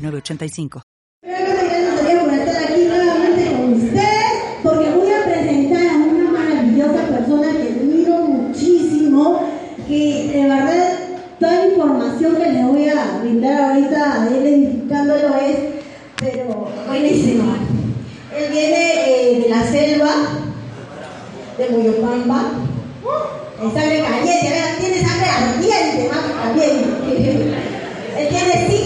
985. Pero yo también porque voy a presentar a una maravillosa persona que miro muchísimo. Que de verdad, toda la información que le voy a brindar ahorita de él, indicándolo es, pero buenísima. Él viene eh, de la selva de Muyoquamba, con sangre caliente, tiene sangre ardiente, va también. Él tiene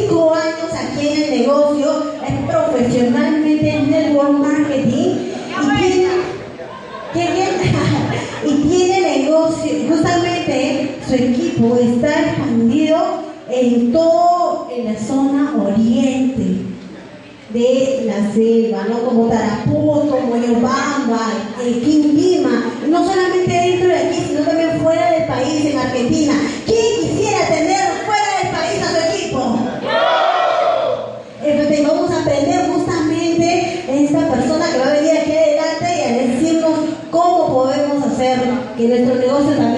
negocio, es profesionalmente en network marketing y tiene, y tiene negocio, justamente su equipo está expandido en todo en la zona oriente de la selva, ¿no? como Tarapoto, Moyobamba, eh, Quimbima, no solamente dentro de aquí, sino también fuera del país, en Argentina. ¿Quién quisiera tener fuera del país a su equipo? Entonces vamos a aprender justamente esta persona que va a venir aquí adelante y a decirnos cómo podemos hacer que nuestro negocio también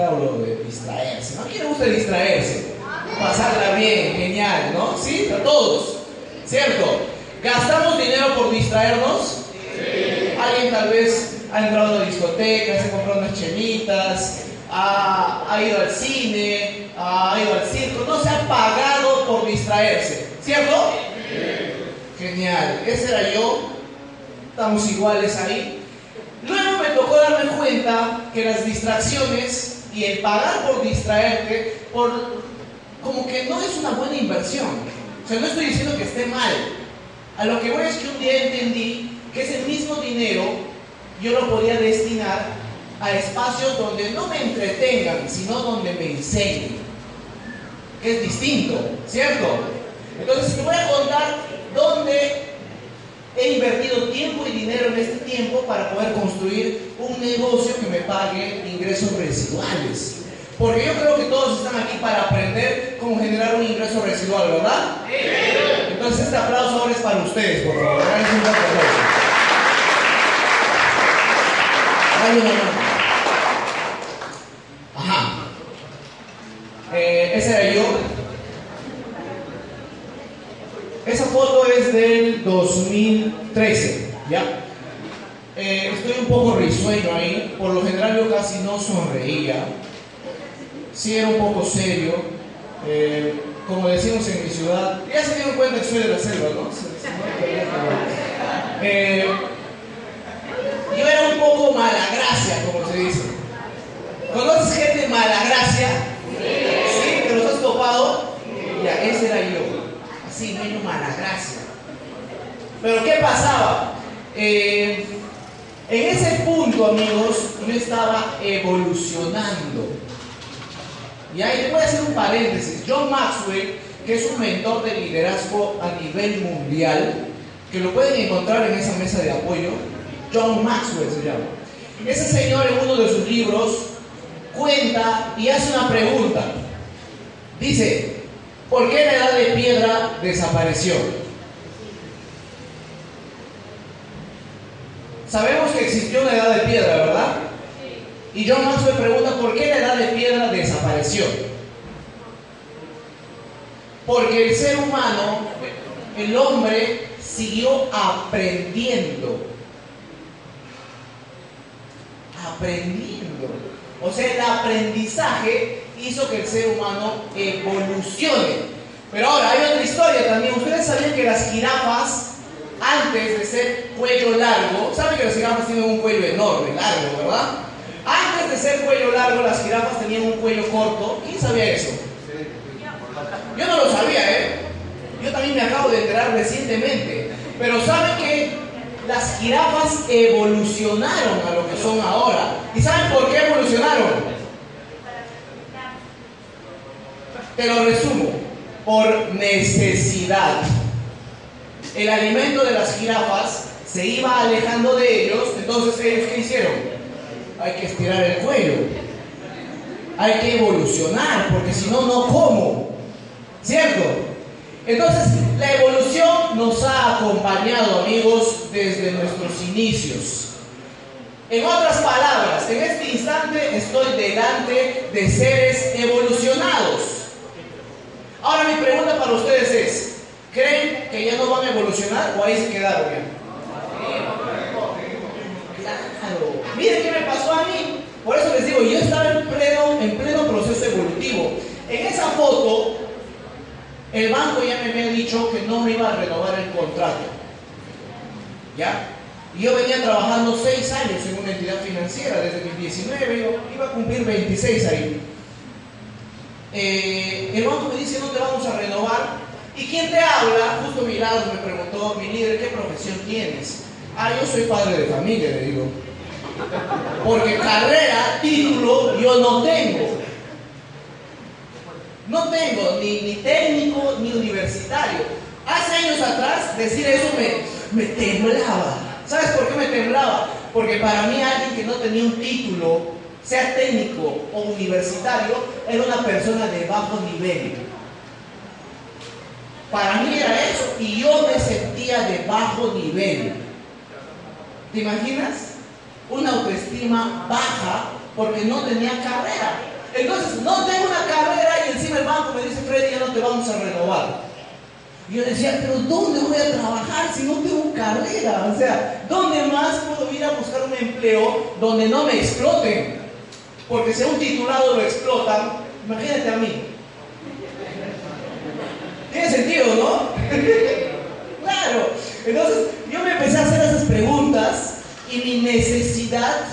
siempre hablo de distraerse, ¿no? ¿A quién le gusta distraerse? Pasarla bien, genial, ¿no? ¿Sí? A todos, ¿cierto? ¿Gastamos dinero por distraernos? Alguien tal vez ha entrado a una discoteca, se ha comprado unas chemitas, ha, ido al cine, ha ido al circo, no se ha pagado por distraerse, ¿cierto? Genial, ese era yo, estamos iguales ahí. Luego me tocó darme cuenta que las distracciones y el pagar por distraerte, por, como que no es una buena inversión. O sea, no estoy diciendo que esté mal. A lo que voy es que un día entendí que ese mismo dinero yo lo podía destinar a espacios donde no me entretengan, sino donde me enseñen. Que es distinto, ¿cierto? Entonces te voy a contar dónde he invertido tiempo y dinero en este tiempo para poder construir un negocio que me pague ingresos residuales. Porque yo creo que todos están aquí para aprender cómo generar un ingreso residual, ¿verdad? Entonces este aplauso ahora es para ustedes, por favor. Háganse un aplauso. Ay, no, no. Ajá. Eh, ese era yo. Esa foto es del 2013, ¿ya? Eh, estoy un poco risueño ahí, por lo general yo casi no sonreía, sí era un poco serio, eh, como decimos en mi ciudad, ya se dieron cuenta que soy de la selva, ¿no? Eh, yo era un poco malagracia, como se dice. ¿Conoces gente malagracia? ¿Sí? ¿Te los has topado? Ya, ese era yo. Así, medio malagracia. Pero ¿qué pasaba? Eh, en ese punto, amigos, yo estaba evolucionando. Y ahí voy a hacer un paréntesis. John Maxwell, que es un mentor de liderazgo a nivel mundial, que lo pueden encontrar en esa mesa de apoyo, John Maxwell se llama. Ese señor en uno de sus libros cuenta y hace una pregunta. Dice, ¿por qué la edad de piedra desapareció? Sabemos que existió una edad de piedra, ¿verdad? Y John Maxwell pregunta, ¿por qué la edad de piedra desapareció? Porque el ser humano, el hombre, siguió aprendiendo. Aprendiendo. O sea, el aprendizaje hizo que el ser humano evolucione. Pero ahora hay otra historia también. Ustedes sabían que las jirafas, antes de ser cuello largo, saben que las jirafas tienen un cuello enorme, largo, ¿verdad? Antes de ser cuello largo, las jirafas tenían un cuello corto. ¿Quién sabía eso? Yo no lo sabía, ¿eh? Yo también me acabo de enterar recientemente. Pero ¿saben que las jirafas evolucionaron a lo que son ahora? ¿Y saben por qué evolucionaron? Te lo resumo. Por necesidad. El alimento de las jirafas se iba alejando de ellos, entonces ellos ¿qué hicieron? Hay que estirar el cuello. Hay que evolucionar, porque si no, no como. ¿Cierto? Entonces, la evolución nos ha acompañado, amigos, desde nuestros inicios. En otras palabras, en este instante estoy delante de seres evolucionados. Ahora mi pregunta para ustedes es, ¿creen que ya no van a evolucionar o ahí se quedaron ya? Claro. Miren qué me pasó a mí. Por eso les digo, yo estaba en pleno, en pleno proceso evolutivo. En esa foto, el banco ya me había dicho que no me iba a renovar el contrato. ¿Ya? Yo venía trabajando seis años en una entidad financiera, desde mis 19, yo iba a cumplir 26 ahí. Eh, el banco me dice, no te vamos a renovar. ¿Y quién te habla? Justo a mi lado me preguntó, mi líder, ¿qué profesión tienes? Ah, yo soy padre de familia, le digo. Porque carrera, título, yo no tengo. No tengo ni, ni técnico ni universitario. Hace años atrás decir eso me, me temblaba. ¿Sabes por qué me temblaba? Porque para mí alguien que no tenía un título, sea técnico o universitario, era una persona de bajo nivel. Para mí era eso y yo me sentía de bajo nivel. ¿Te imaginas? Una autoestima baja porque no tenía carrera. Entonces, no tengo una carrera y encima el banco me dice, Freddy, ya no te vamos a renovar. Y yo decía, pero ¿dónde voy a trabajar si no tengo carrera? O sea, ¿dónde más puedo ir a buscar un empleo donde no me exploten? Porque si a un titulado lo explotan, imagínate a mí. Tiene sentido, ¿no? claro. Entonces, yo me empecé a hacer esas preguntas y mi necesidad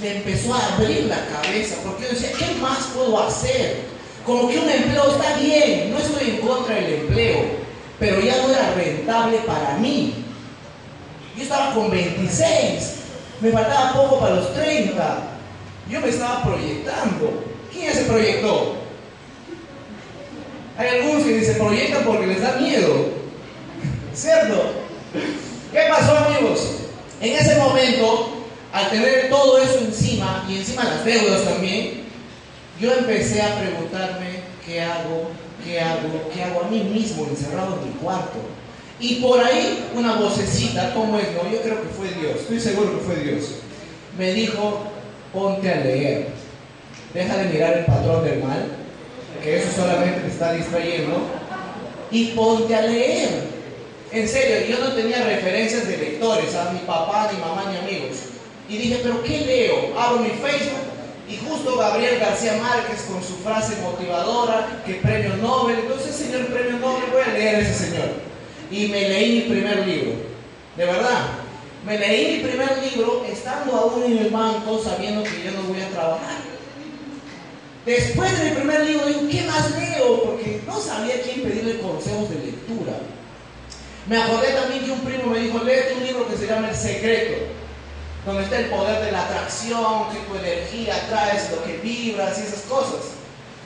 me empezó a abrir la cabeza, porque yo decía, ¿qué más puedo hacer? Como que un empleo está bien, no estoy en contra del empleo, pero ya no era rentable para mí. Yo estaba con 26, me faltaba poco para los 30, yo me estaba proyectando. ¿Quién ya se proyectó? Hay algunos que se proyectan porque les da miedo, ¿cierto? ¿Qué pasó amigos? En ese momento al tener todo eso encima y encima las deudas también, yo empecé a preguntarme qué hago, qué hago, qué hago a mí mismo encerrado en mi cuarto. Y por ahí una vocecita, ¿cómo es? No, yo creo que fue Dios, estoy seguro que fue Dios. Me dijo, ponte a leer. Deja de mirar el patrón del mal, que eso solamente te está distrayendo, y ponte a leer. En serio, yo no tenía referencias de lectores, a mi papá, ni mamá, ni amigos. Y dije, pero ¿qué leo? Abro mi Facebook Y justo Gabriel García Márquez con su frase motivadora, que premio Nobel, entonces señor premio Nobel, voy a leer ese señor. Y me leí mi primer libro, de verdad. Me leí mi primer libro estando aún en el banco sabiendo que yo no voy a trabajar. Después de mi primer libro digo, ¿qué más leo? Porque no sabía quién pedirle consejos de lectura. Me acordé también que un primo me dijo, lee un libro que se llama El Secreto, donde está el poder de la atracción, que tu energía atraes lo que vibras y esas cosas.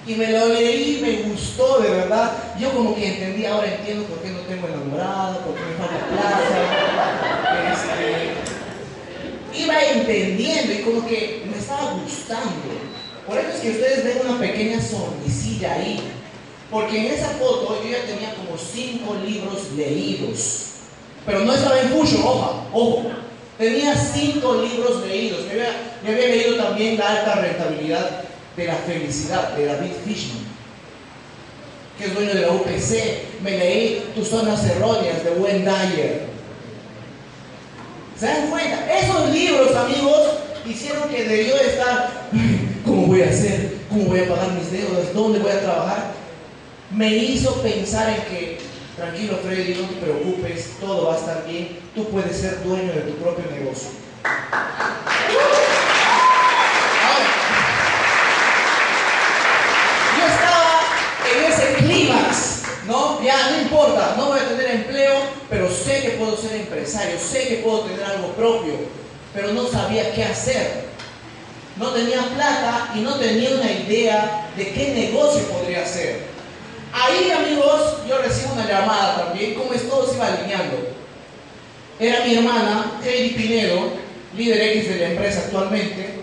Y me lo leí, me gustó de verdad. Yo como que entendí, ahora entiendo por qué no tengo enamorado, por qué me falta plaza. Este, iba entendiendo y como que me estaba gustando. Por eso es que ustedes ven una pequeña sonrisilla ahí. Porque en esa foto yo ya tenía como cinco libros leídos. Pero no estaba en Fusion, ojo, ojo. Tenía cinco libros leídos. Me había, me había leído también La alta rentabilidad de la felicidad de David Fishman, que es dueño de la UPC. Me leí Tus zonas erróneas de Wayne Dyer. ¿Se dan cuenta? Esos libros, amigos, hicieron que debió estar, ¿cómo voy a hacer? ¿Cómo voy a pagar mis deudas? ¿Dónde voy a trabajar? Me hizo pensar en que, tranquilo Freddy, no te preocupes, todo va a estar bien, tú puedes ser dueño de tu propio negocio. yo estaba en ese clímax, ¿no? Ya no importa, no voy a tener empleo, pero sé que puedo ser empresario, sé que puedo tener algo propio, pero no sabía qué hacer. No tenía plata y no tenía una idea de qué negocio podría hacer. Ahí, amigos, yo recibo una llamada también, como es todo se iba alineando. Era mi hermana, Heidi Pinedo, líder X de la empresa actualmente.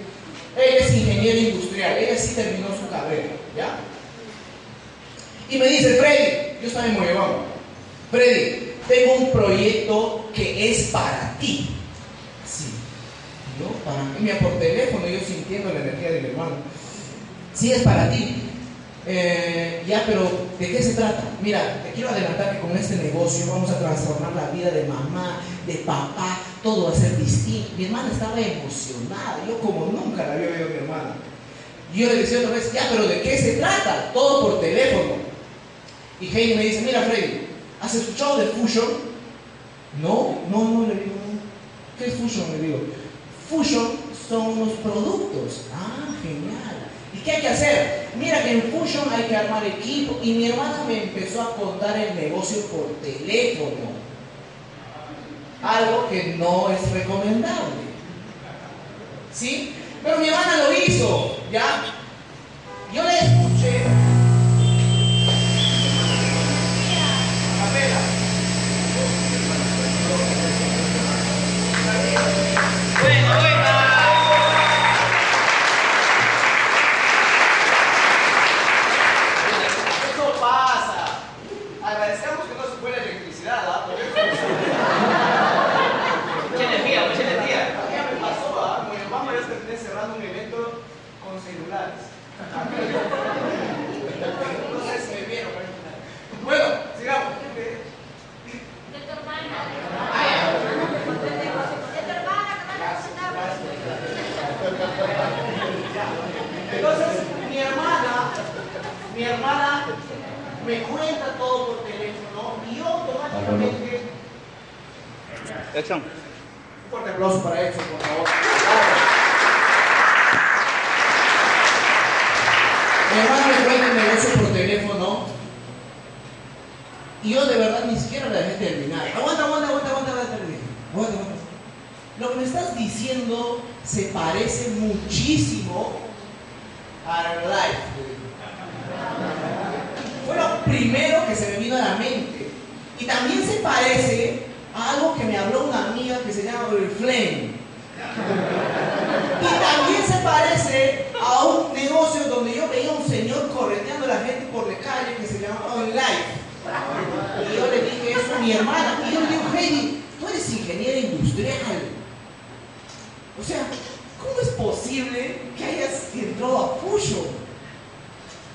Ella es ingeniera industrial, ella sí terminó su carrera, ¿ya? Y me dice, Freddy, yo estaba en Moyobamba, Freddy, tengo un proyecto que es para ti. Sí, yo para mí, por teléfono, yo sintiendo la energía de mi hermano. Sí, es para ti. Eh, ya, pero ¿de qué se trata? Mira, te quiero adelantar que con este negocio vamos a transformar la vida de mamá, de papá, todo va a ser distinto. Mi hermana estaba emocionada, yo como nunca la había oído a mi hermana. Yo le decía otra vez, ya, pero ¿de qué se trata? Todo por teléfono. Y Heidi me dice, mira Freddy, ¿has escuchado de Fusion? No, no, no, le digo, ¿qué es Fusion? Le digo, Fusion son unos productos. Ah, genial. ¿Y qué hay que hacer? Mira que en Fusion hay que armar equipo. Y mi hermana me empezó a contar el negocio por teléfono. Algo que no es recomendable. ¿Sí? Pero mi hermana lo hizo, ¿ya? Yo le Entonces, mi hermana, mi hermana me cuenta todo por teléfono y yo automáticamente... Exxon. Un fuerte aplauso para Exxon, por favor. Mi hermano me cuenta el negocio por teléfono y yo de verdad ni siquiera la dejé terminar. Aguanta, aguanta, aguanta, aguanta. Aguanta, aguanta. Lo que me estás diciendo se parece muchísimo a Life. Fue lo primero que se me vino a la mente. Y también se parece a algo que me habló una amiga que se llama Flame. Y también se parece a un negocio donde yo veía a un señor correteando a la gente por la calle que se llama On Life. Y yo le dije eso a mi hermana. Y yo le digo, Heidi, tú eres ingeniera industrial. O sea, ¿cómo es posible que hayas entrado a Fusion?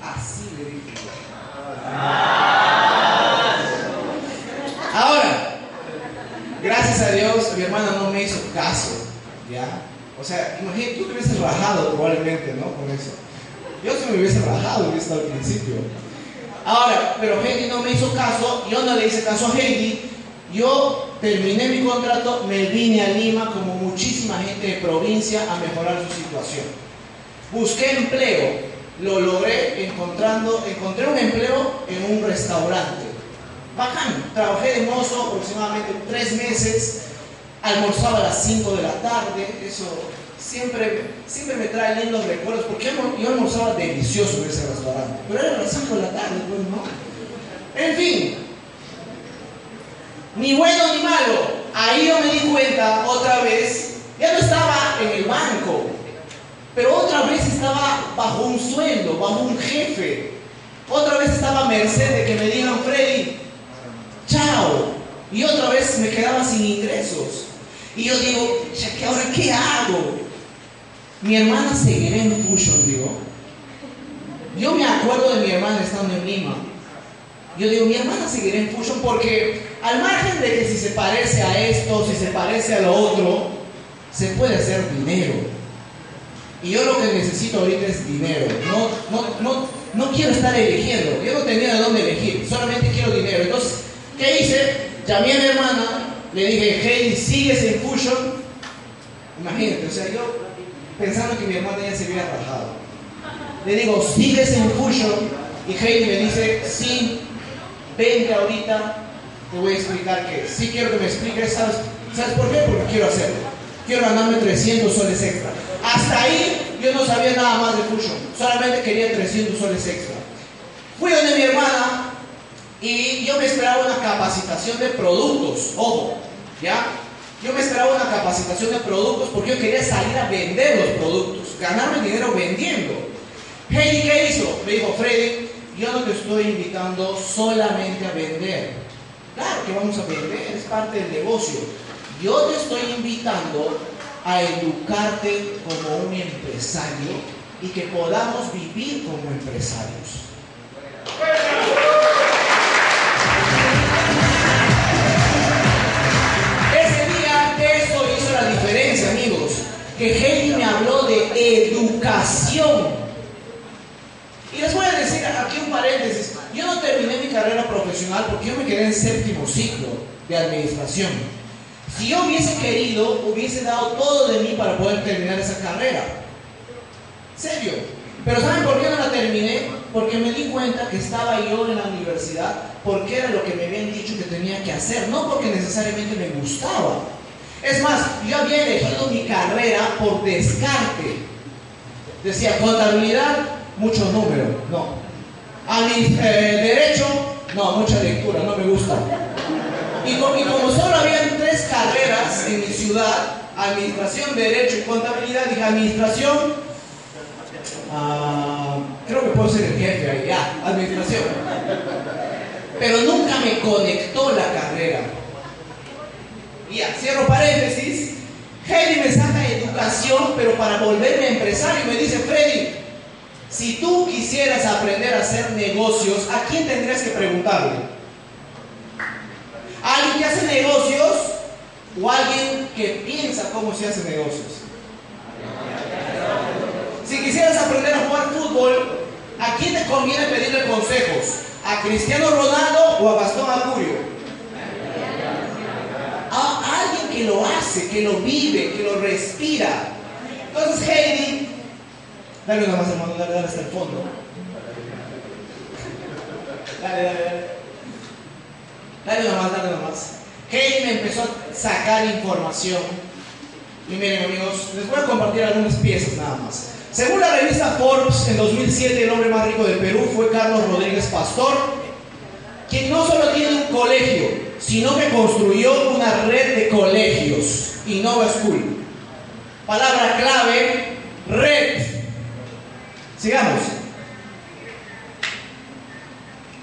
Así le dije. Ahora, gracias a Dios, mi hermana no me hizo caso, ¿ya? O sea, imagínate, tú te hubieses rajado probablemente, ¿no? Con eso. Yo sí me hubiese rajado, hubiese al principio. Ahora, pero Heidi no me hizo caso, yo no le hice caso a Heidi. Yo terminé mi contrato, me vine a Lima como muchísima gente de provincia a mejorar su situación. Busqué empleo, lo logré encontrando, encontré un empleo en un restaurante. Bacán, trabajé de mozo aproximadamente tres meses, almorzaba a las 5 de la tarde, eso siempre, siempre me trae lindos recuerdos, porque yo almorzaba delicioso en ese restaurante, pero era a las 5 de la tarde, pues no. En fin, ni bueno ni malo, ahí yo me di cuenta otra vez, ya no estaba en el banco, pero otra vez estaba bajo un sueldo, bajo un jefe, otra vez estaba a merced de que me digan, Freddy, chao, y otra vez me quedaba sin ingresos. Y yo digo, ya que ahora qué hago? Mi hermana seguirá en Fusion, digo. Yo me acuerdo de mi hermana estando en Lima. Yo digo, mi hermana seguirá en Fusion porque al margen de que si se parece a esto, si se parece a lo otro, se puede hacer dinero. Y yo lo que necesito ahorita es dinero. No, no, no, no quiero estar eligiendo. Yo no tenía de dónde elegir. Solamente quiero dinero. Entonces, ¿qué hice? Llamé a mi hermana, le dije, hey, ¿sigues en Fusion? Imagínate, o sea, yo pensando que mi hermana ya se había rajado. Le digo, ¿sigues en Fusion? Y Heidi me dice, sí, vente ahorita, te voy a explicar que sí quiero que me expliques, ¿sabes, ¿sabes por qué? Porque quiero hacerlo. Quiero ganarme 300 soles extra. Hasta ahí yo no sabía nada más de Fusion, solamente quería 300 soles extra. Fui donde mi hermana y yo me esperaba una capacitación de productos, ojo, ¿ya? Yo me esperaba una capacitación de productos porque yo quería salir a vender los productos, ganarme dinero vendiendo. Heidi, ¿qué hizo? Me dijo, Freddy, yo no te estoy invitando solamente a vender. Claro que vamos a vender, es parte del negocio. Yo te estoy invitando a educarte como un empresario y que podamos vivir como empresarios. Y les voy a decir aquí un paréntesis. Yo no terminé mi carrera profesional porque yo me quedé en séptimo ciclo de administración. Si yo hubiese querido, hubiese dado todo de mí para poder terminar esa carrera. Serio. Pero ¿saben por qué no la terminé? Porque me di cuenta que estaba yo en la universidad porque era lo que me habían dicho que tenía que hacer, no porque necesariamente me gustaba. Es más, yo había elegido mi carrera por descarte. Decía, contabilidad, mucho número, no. A eh, derecho, no, mucha lectura, no me gusta. Y, como solo habían tres carreras en mi ciudad, administración, derecho y contabilidad, dije, administración, ah, creo que puedo ser el jefe ahí, ya, administración. Pero nunca me conectó la carrera. Y cierro paréntesis. Heidi me saca pero para volverme empresario. Me dice, Freddy, si tú quisieras aprender a hacer negocios, ¿a quién tendrías que preguntarle? ¿A alguien que hace negocios o alguien que piensa cómo se hace negocios? Si quisieras aprender a jugar fútbol, ¿a quién te conviene pedirle consejos? ¿A Cristiano Ronaldo o a Gastón Acurio? a alguien que lo hace, que lo vive, que lo respira. Entonces Heidi, dale una más hermano, dale, dale hasta el fondo. Dale, dale, dale. Dale una más, dale una más. Heidi empezó a sacar información. Y miren amigos, les voy a compartir algunas piezas nada más. Según la revista Forbes, en 2007 el hombre más rico del Perú fue Carlos Rodríguez Pastor, quien no solo tiene colegio, sino que construyó una red de colegios, Innova School. Palabra clave, red. Sigamos.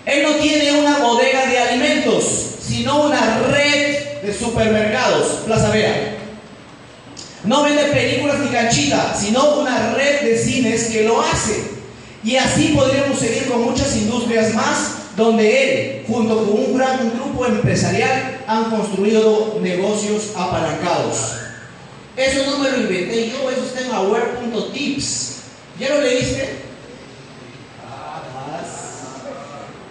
Él no tiene una bodega de alimentos, sino una red de supermercados, Plaza Vea. No vende películas ni canchita, sino una red de cines que lo hace. Y así podríamos seguir con muchas industrias más donde él, junto con un gran grupo empresarial, han construido negocios apalancados. Eso no me lo inventé yo, eso está en aware.tips. ¿Ya lo leíste?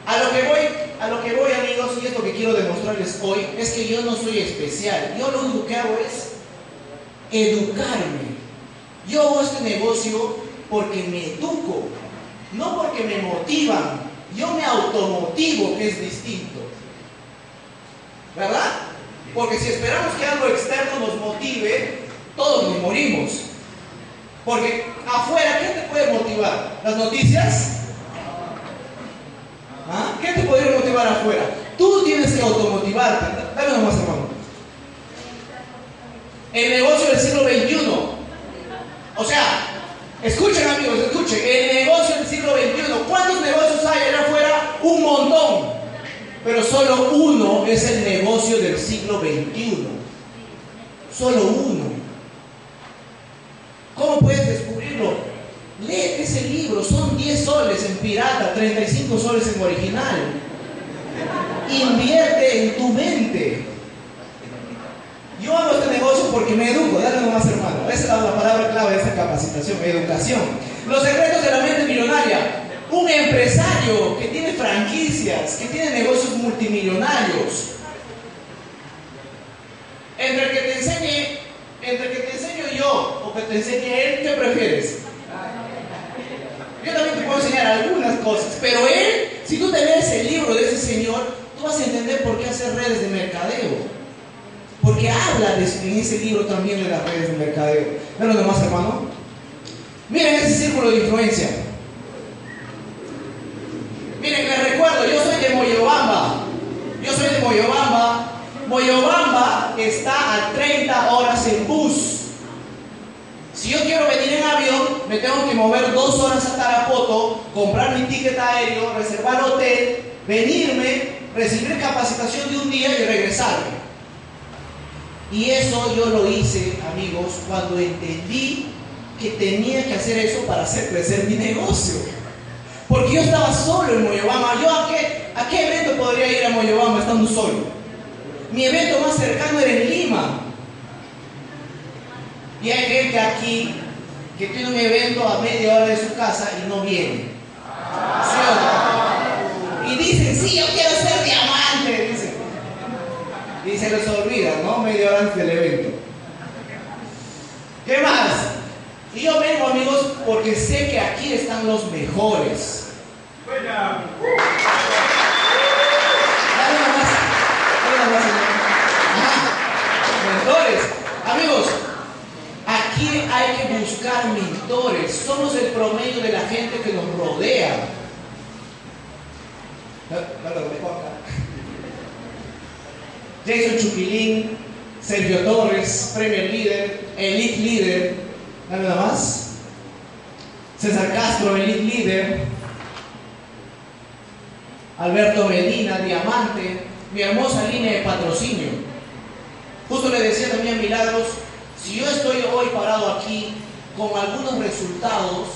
A lo que voy, a lo que voy amigos, y es lo que quiero demostrarles hoy, es que yo no soy especial. Yo lo único que hago es educarme. Yo hago este negocio porque me educo, no porque me motivan. Yo me automotivo, que es distinto. ¿Verdad? Porque si esperamos que algo externo nos motive, todos nos morimos. Porque afuera, ¿qué te puede motivar? ¿Las noticias? ¿Ah? ¿Qué te podría motivar afuera? Tú tienes que automotivarte. Dame nomás, hermano. El negocio del siglo XXI. O sea, escuchen amigos, escuchen negocio del siglo XXI. ¿Cuántos negocios hay allá afuera? Un montón. Pero solo uno es el negocio del siglo XXI. Solo uno. ¿Cómo puedes descubrirlo? Lee ese libro, son 10 soles en pirata, 35 soles en original. Invierte en tu mente. Yo hago este negocio porque me educo, dale nomás hermano. Esa es la palabra clave de esta capacitación, educación. Los secretos de la mente millonaria. Un empresario que tiene franquicias, que tiene negocios multimillonarios. Entre que te enseñe, entre que te enseño yo o que te enseñe él, ¿qué prefieres? Yo también te puedo enseñar algunas cosas, pero él, si tú te lees el libro de ese señor, tú vas a entender por qué hacer redes de mercadeo. Porque habla de, en ese libro también de las redes de mercadeo. Pero nomás, hermano. Miren ese círculo de influencia. Miren, les recuerdo, yo soy de Moyobamba. Yo soy de Moyobamba. Moyobamba está a 30 horas en bus. Si yo quiero venir en avión, me tengo que mover dos horas a Tarapoto, comprar mi ticket aéreo, reservar hotel, venirme, recibir capacitación de un día y regresarme. Y eso yo lo hice, amigos, cuando entendí que tenía que hacer eso para hacer crecer mi negocio. Porque yo estaba solo en Moyobama. ¿Yo a qué, a qué evento podría ir a Moyobama estando solo? Mi evento más cercano era en Lima. Y hay gente aquí que tiene un evento a media hora de su casa y no viene. ¿Sí o no? Y dicen, sí, yo quiero ser diamante. Dicen. Y se les olvida, ¿no? Media hora antes del evento. ¿Qué más? Y yo vengo, amigos, porque sé que aquí están los mejores. Dale nomás, señor. Amigos, Aquí hay que buscar mentores. Somos el promedio de la gente que nos rodea. Jason Chupilín, Sergio Torres, Premier Leader, Elite dame nada más. César Castro, Elite Leader. Alberto Medina, Diamante, mi hermosa línea de patrocinio. Justo le decía también a Milagros, si yo estoy hoy parado aquí con algunos resultados,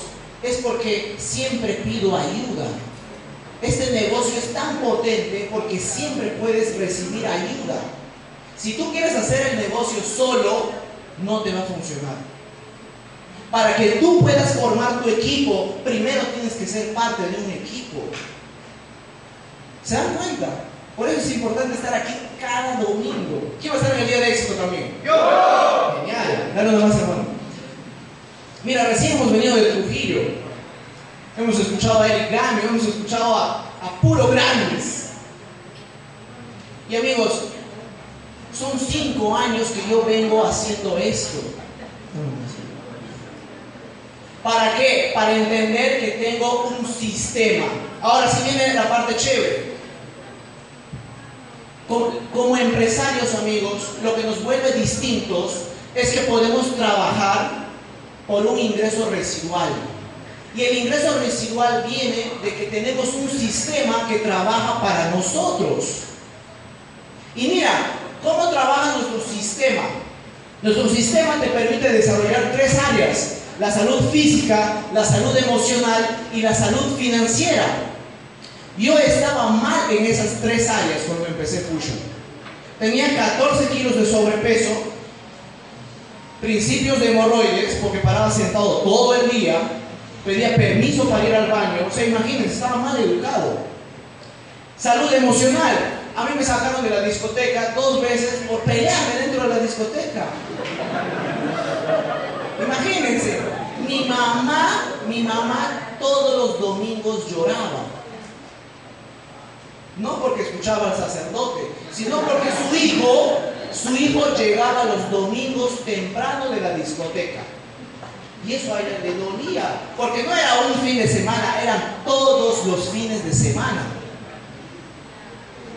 es porque siempre pido ayuda. Este negocio es tan potente porque siempre puedes recibir ayuda. Si tú quieres hacer el negocio solo, no te va a funcionar. Para que tú puedas formar tu equipo, primero tienes que ser parte de un equipo. ¿Se dan cuenta? Por eso es importante estar aquí cada domingo. ¿Quién va a estar en el día de éxito también? Yo. Genial. Dale nomás, hermano. Mira, recién hemos venido de Trujillo. Hemos escuchado a Eric Grande, hemos escuchado a, puro grandes. Y amigos, son cinco años que yo vengo haciendo esto. ¿Para qué? Para entender que tengo un sistema. Ahora sí viene la parte chévere. Como, empresarios, amigos, lo que nos vuelve distintos es que podemos trabajar por un ingreso residual. Y el ingreso residual viene de que tenemos un sistema que trabaja para nosotros. Y mira, ¿cómo trabaja nuestro sistema? Nuestro sistema te permite desarrollar tres áreas. La salud física, la salud emocional y la salud financiera. Yo estaba mal en esas tres áreas cuando empecé Fusion. Tenía 14 kilos de sobrepeso principios de hemorroides, porque paraba sentado todo el día, pedía permiso para ir al baño. O sea, imagínense, estaba mal educado. Salud emocional. A mí me sacaron de la discoteca dos veces por pelearme dentro de la discoteca. Imagínense, mi mamá, mi mamá todos los domingos lloraba. No porque escuchaba al sacerdote, sino porque su hijo, su hijo llegaba los domingos temprano de la discoteca. Y eso a ella le dolía, porque no era un fin de semana, eran todos los fines de semana.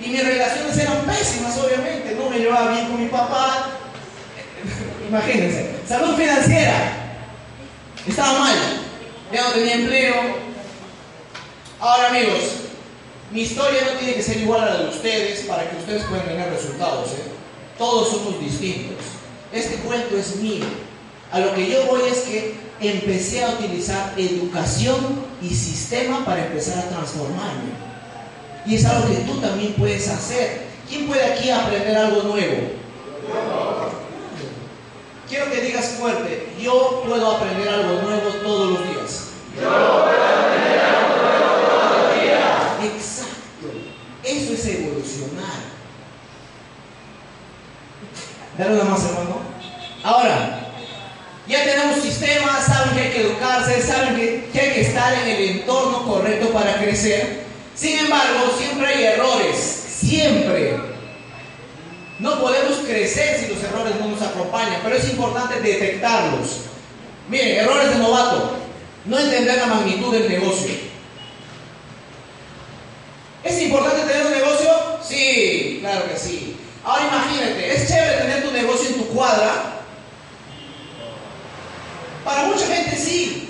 Y mis relaciones eran pésimas, obviamente. No me llevaba bien con mi papá. Imagínense. Salud financiera. Estaba mal. Ya no tenía empleo. Ahora, amigos, mi historia no tiene que ser igual a la de ustedes para que ustedes puedan tener resultados. ¿eh? Todos somos distintos. Este cuento es mío. A lo que yo voy es que empecé a utilizar educación y sistema para empezar a transformarme. Y es algo que tú también puedes hacer. ¿Quién puede aquí aprender algo nuevo? Quiero que digas fuerte, yo puedo aprender algo nuevo todos los días. Yo puedo aprender algo nuevo todos los días. Exacto. Eso es evolucionar. Dale una más, hermano. Ahora, ya tenemos sistemas, saben que hay que educarse, saben que, que hay que estar en el entorno correcto para crecer. Sin embargo, siempre hay errores, siempre. No podemos crecer si los errores no nos acompañan, pero es importante detectarlos. Miren, errores de novato. No entender la magnitud del negocio. ¿Es importante tener un negocio? Sí, claro que sí. Ahora imagínate, es chévere tener tu negocio en tu cuadra. Para mucha gente sí.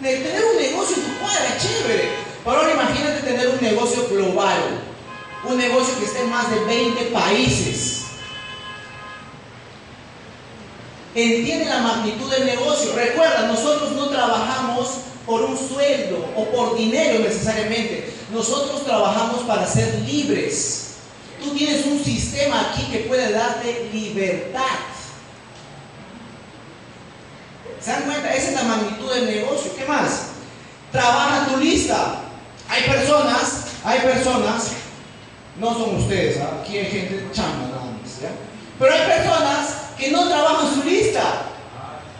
Tener un negocio en tu cuadra es chévere. Pero ahora imagínate tener un negocio global, un negocio que esté en más de 20 países. Entiende la magnitud del negocio. Recuerda, nosotros no trabajamos por un sueldo o por dinero necesariamente. Nosotros trabajamos para ser libres. Tú tienes un sistema aquí que puede darte libertad. ¿Se dan cuenta? Esa es la magnitud del negocio. ¿Qué más? Trabaja tu lista. Hay personas, hay personas, no son ustedes, aquí hay gente chamba nada más. Pero hay personas que no trabajan su lista.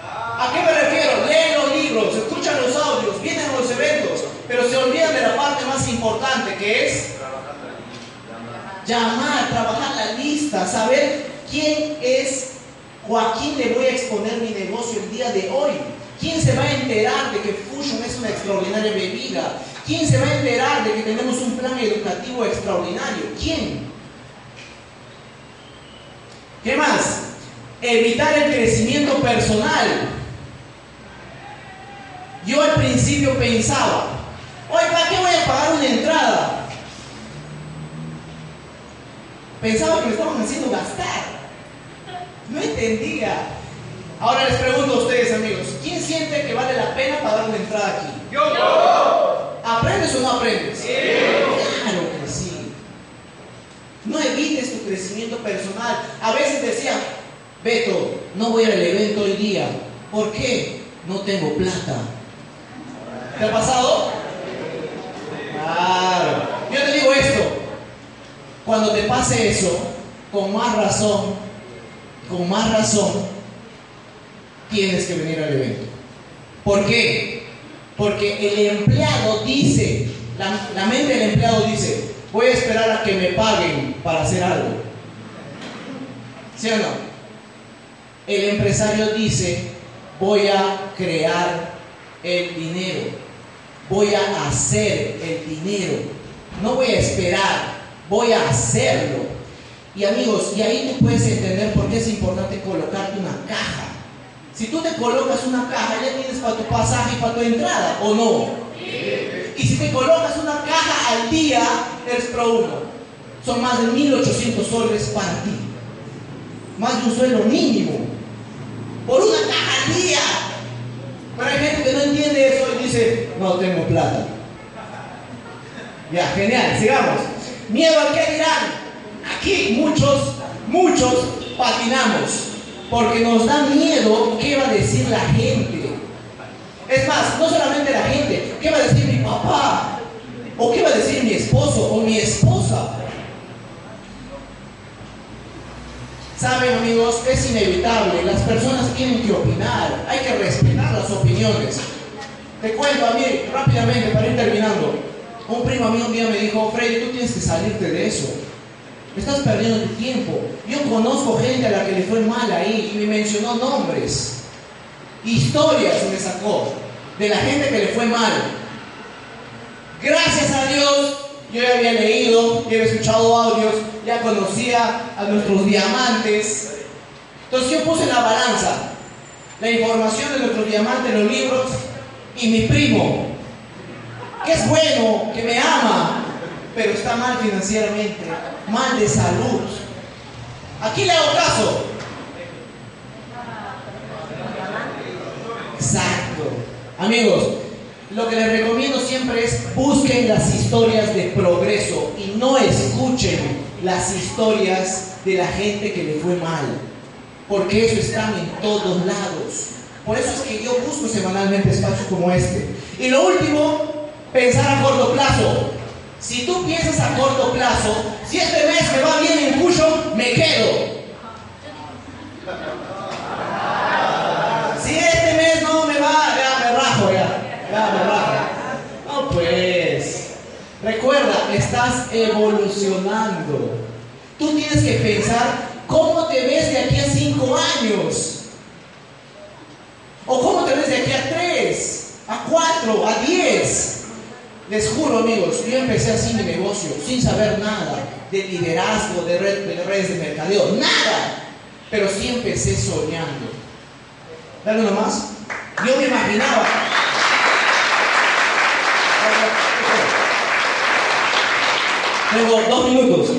¿A qué me refiero? Leen los libros, escuchan los audios, vienen los eventos, pero se olvidan de la parte más importante que es llamar, trabajar la lista, saber quién es o a quién le voy a exponer mi negocio el día de hoy. ¿Quién se va a enterar de que Fusion es una extraordinaria bebida? ¿Quién se va a enterar de que tenemos un plan educativo extraordinario? ¿Quién? ¿Qué más? Evitar el crecimiento personal. Yo al principio pensaba, oye, ¿para qué voy a pagar una entrada? Pensaba que me estaban haciendo gastar. No entendía. Ahora les pregunto a ustedes, amigos, ¿quién siente que vale la pena pagar una entrada aquí? Yo. ¿Aprendes o no aprendes? Sí. Claro que sí. No evites tu crecimiento personal. A veces decía, Beto, no voy al evento hoy día. ¿Por qué? No tengo plata. ¿Te ha pasado? Claro. Yo te digo esto. Cuando te pase eso, con más razón, con más razón, tienes que venir al evento. ¿Por qué? Porque el empleado dice, la, la, mente del empleado dice, voy a esperar a que me paguen para hacer algo. ¿Sí o no? El empresario dice, voy a crear el dinero, voy a hacer el dinero, no voy a esperar, voy a hacerlo. Y amigos, y ahí tú puedes entender por qué es importante colocarte una caja. Si tú te colocas una caja, ya tienes para tu pasaje y para tu entrada, ¿o no? Y si te colocas una caja al día, eres pro uno. Son más de 1.800 soles para ti. Más de un sueldo mínimo. Por una caja al día. Pero hay gente que no entiende eso y dice, no tengo plata. Ya, genial, sigamos. Miedo al que dirán. Aquí muchos, muchos patinamos. Porque nos da miedo qué va a decir la gente. Es más, no solamente la gente, ¿qué va a decir mi papá? ¿O qué va a decir mi esposo o mi esposa? Saben amigos, es inevitable, las personas tienen que opinar, hay que respetar las opiniones. Te cuento a mí rápidamente para ir terminando. Un primo mío un día me dijo, Freddy, tú tienes que salirte de eso. Estás perdiendo tu tiempo. Yo conozco gente a la que le fue mal ahí y me mencionó nombres. Historias me sacó de la gente que le fue mal. Gracias a Dios, yo ya había leído, ya había escuchado audios, ya conocía a nuestros diamantes. Entonces yo puse la balanza la información de nuestros diamantes, los libros, y mi primo, que es bueno, que me ama, pero está mal financieramente, mal de salud. Aquí le hago caso. Exacto. Amigos, lo que les recomiendo siempre es busquen las historias de progreso y no escuchen las historias de la gente que le fue mal, porque eso está en todos lados. Por eso es que yo busco semanalmente espacios como este. Y lo último, pensar a corto plazo. Si tú piensas a corto plazo, si este mes me va bien en Cuyo, me quedo. Si este mes no me va, ya me rajo, ya. Ya me rajo. No, pues. Recuerda, estás evolucionando. Tú tienes que pensar cómo te ves de aquí a cinco años. ¿O cómo te ves de aquí a tres, a cuatro, a diez? Les juro, amigos, yo empecé así mi negocio, sin saber nada de liderazgo, de, redes de mercadeo, nada. Pero sí empecé soñando. Dale nomás. Yo me imaginaba. Tengo dos minutos.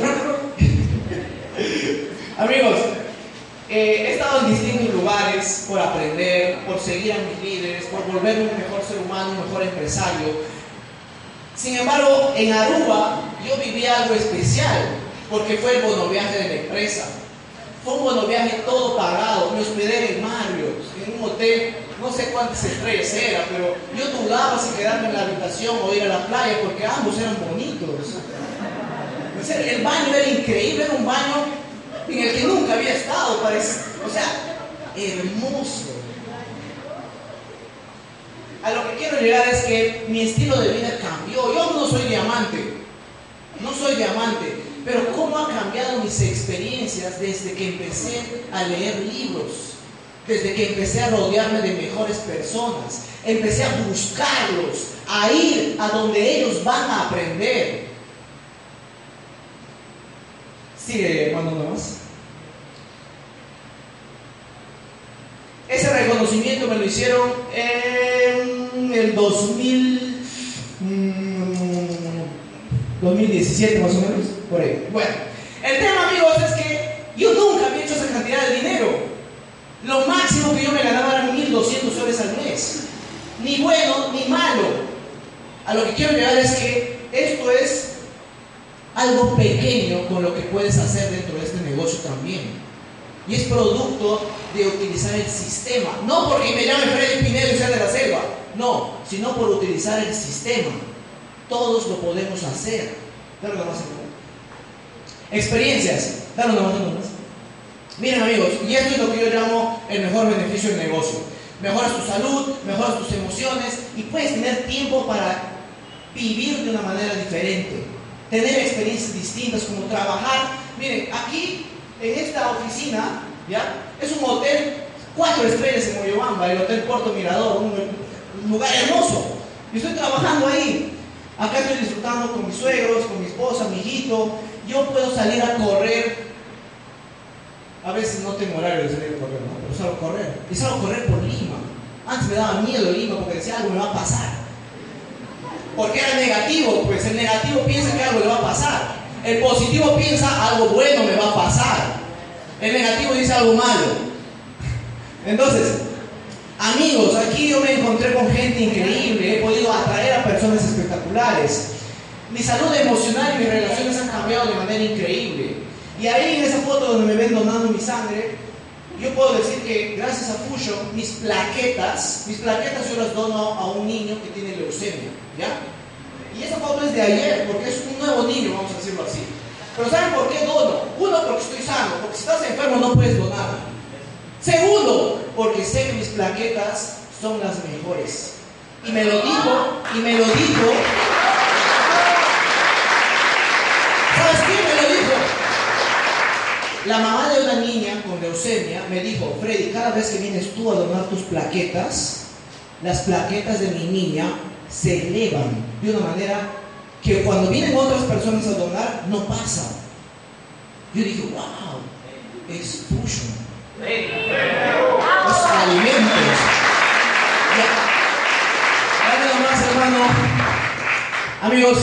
amigos, eh, he estado en distintos lugares por aprender, por seguir a mis líderes, por volverme un mejor ser humano, un mejor empresario. Sin embargo, en Aruba yo viví algo especial, porque fue el bono viaje de la empresa. Fue un bono viaje todo pagado, me hospedé en Marriott, en un hotel, no sé cuántas estrellas era, pero yo dudaba si quedarme en la habitación o ir a la playa, porque ambos eran bonitos. El baño era increíble, era un baño en el que nunca había estado, parece. O sea, hermoso. A lo que quiero llegar es que mi estilo de vida cambió. Yo no soy diamante, no soy diamante, pero cómo han cambiado mis experiencias desde que empecé a leer libros, desde que empecé a rodearme de mejores personas, empecé a buscarlos, a ir a donde ellos van a aprender. Sigue, hermano, más. Ese reconocimiento me lo hicieron en el 2000, 2017 mm, más o menos, por ahí. Bueno, el tema amigos es que yo nunca había hecho esa cantidad de dinero. Lo máximo que yo me ganaba eran 1.200 soles al mes. Ni bueno ni malo. A lo que quiero llegar es que esto es algo pequeño con lo que puedes hacer dentro de este negocio también. Y es producto de utilizar el sistema. No porque me llame Freddy Pineda y sea de la selva. No, sino por utilizar el sistema. Todos lo podemos hacer. Dale más, Experiencias. Dale más, más. Miren amigos, y esto es lo que yo llamo el mejor beneficio del negocio. Mejoras tu salud, mejoras tus emociones y puedes tener tiempo para vivir de una manera diferente. Tener experiencias distintas como trabajar. Miren, aquí en esta oficina, ¿ya? Es un hotel, cuatro estrellas en Moyobamba, el Hotel Puerto Mirador, un, lugar hermoso. Y estoy trabajando ahí. Acá estoy disfrutando con mis suegros, con mi esposa, mi hijito. Yo puedo salir a correr. A veces no tengo horario de salir a correr, pero salgo a correr. Y salgo a correr por Lima. Antes me daba miedo Lima porque decía algo me va a pasar. Porque era negativo, pues el negativo piensa que algo le va a pasar. El positivo piensa algo bueno me va a pasar. El negativo dice algo malo. Entonces, amigos, aquí yo me encontré con gente increíble. He podido atraer a personas espectaculares. Mi salud emocional y mis relaciones han cambiado de manera increíble. Y ahí en esa foto donde me ven donando mi sangre, yo puedo decir que gracias a Fusion, mis plaquetas, mis plaquetas yo las dono a un niño que tiene leucemia, ¿ya? Y esa foto es de ayer, porque es un nuevo niño, vamos a decirlo así. Pero ¿saben por qué dono? Uno, porque estoy sano, porque si estás enfermo no puedes donar. Segundo, porque sé que mis plaquetas son las mejores. Y me lo dijo, y me lo dijo. ¿Sabes quién me lo dijo? La mamá de una niña con leucemia me dijo, Freddy, cada vez que vienes tú a donar tus plaquetas, las plaquetas de mi niña se elevan de una manera que cuando vienen otras personas a donar no pasa. Yo dije, wow, es fusion. Es alimentos. Ya. más, hermano. Amigos,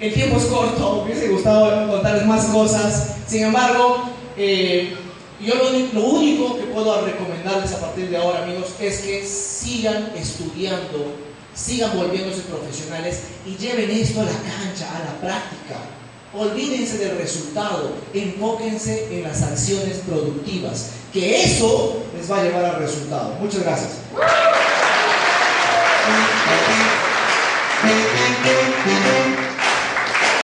el tiempo es corto, me hubiese gustado contarles más cosas. Sin embargo, eh, yo lo, único que puedo recomendarles a partir de ahora, amigos, es que sigan estudiando, sigan volviéndose profesionales y lleven esto a la cancha, a la práctica. Olvídense del resultado, enfóquense en las acciones productivas, que eso les va a llevar al resultado. Muchas gracias.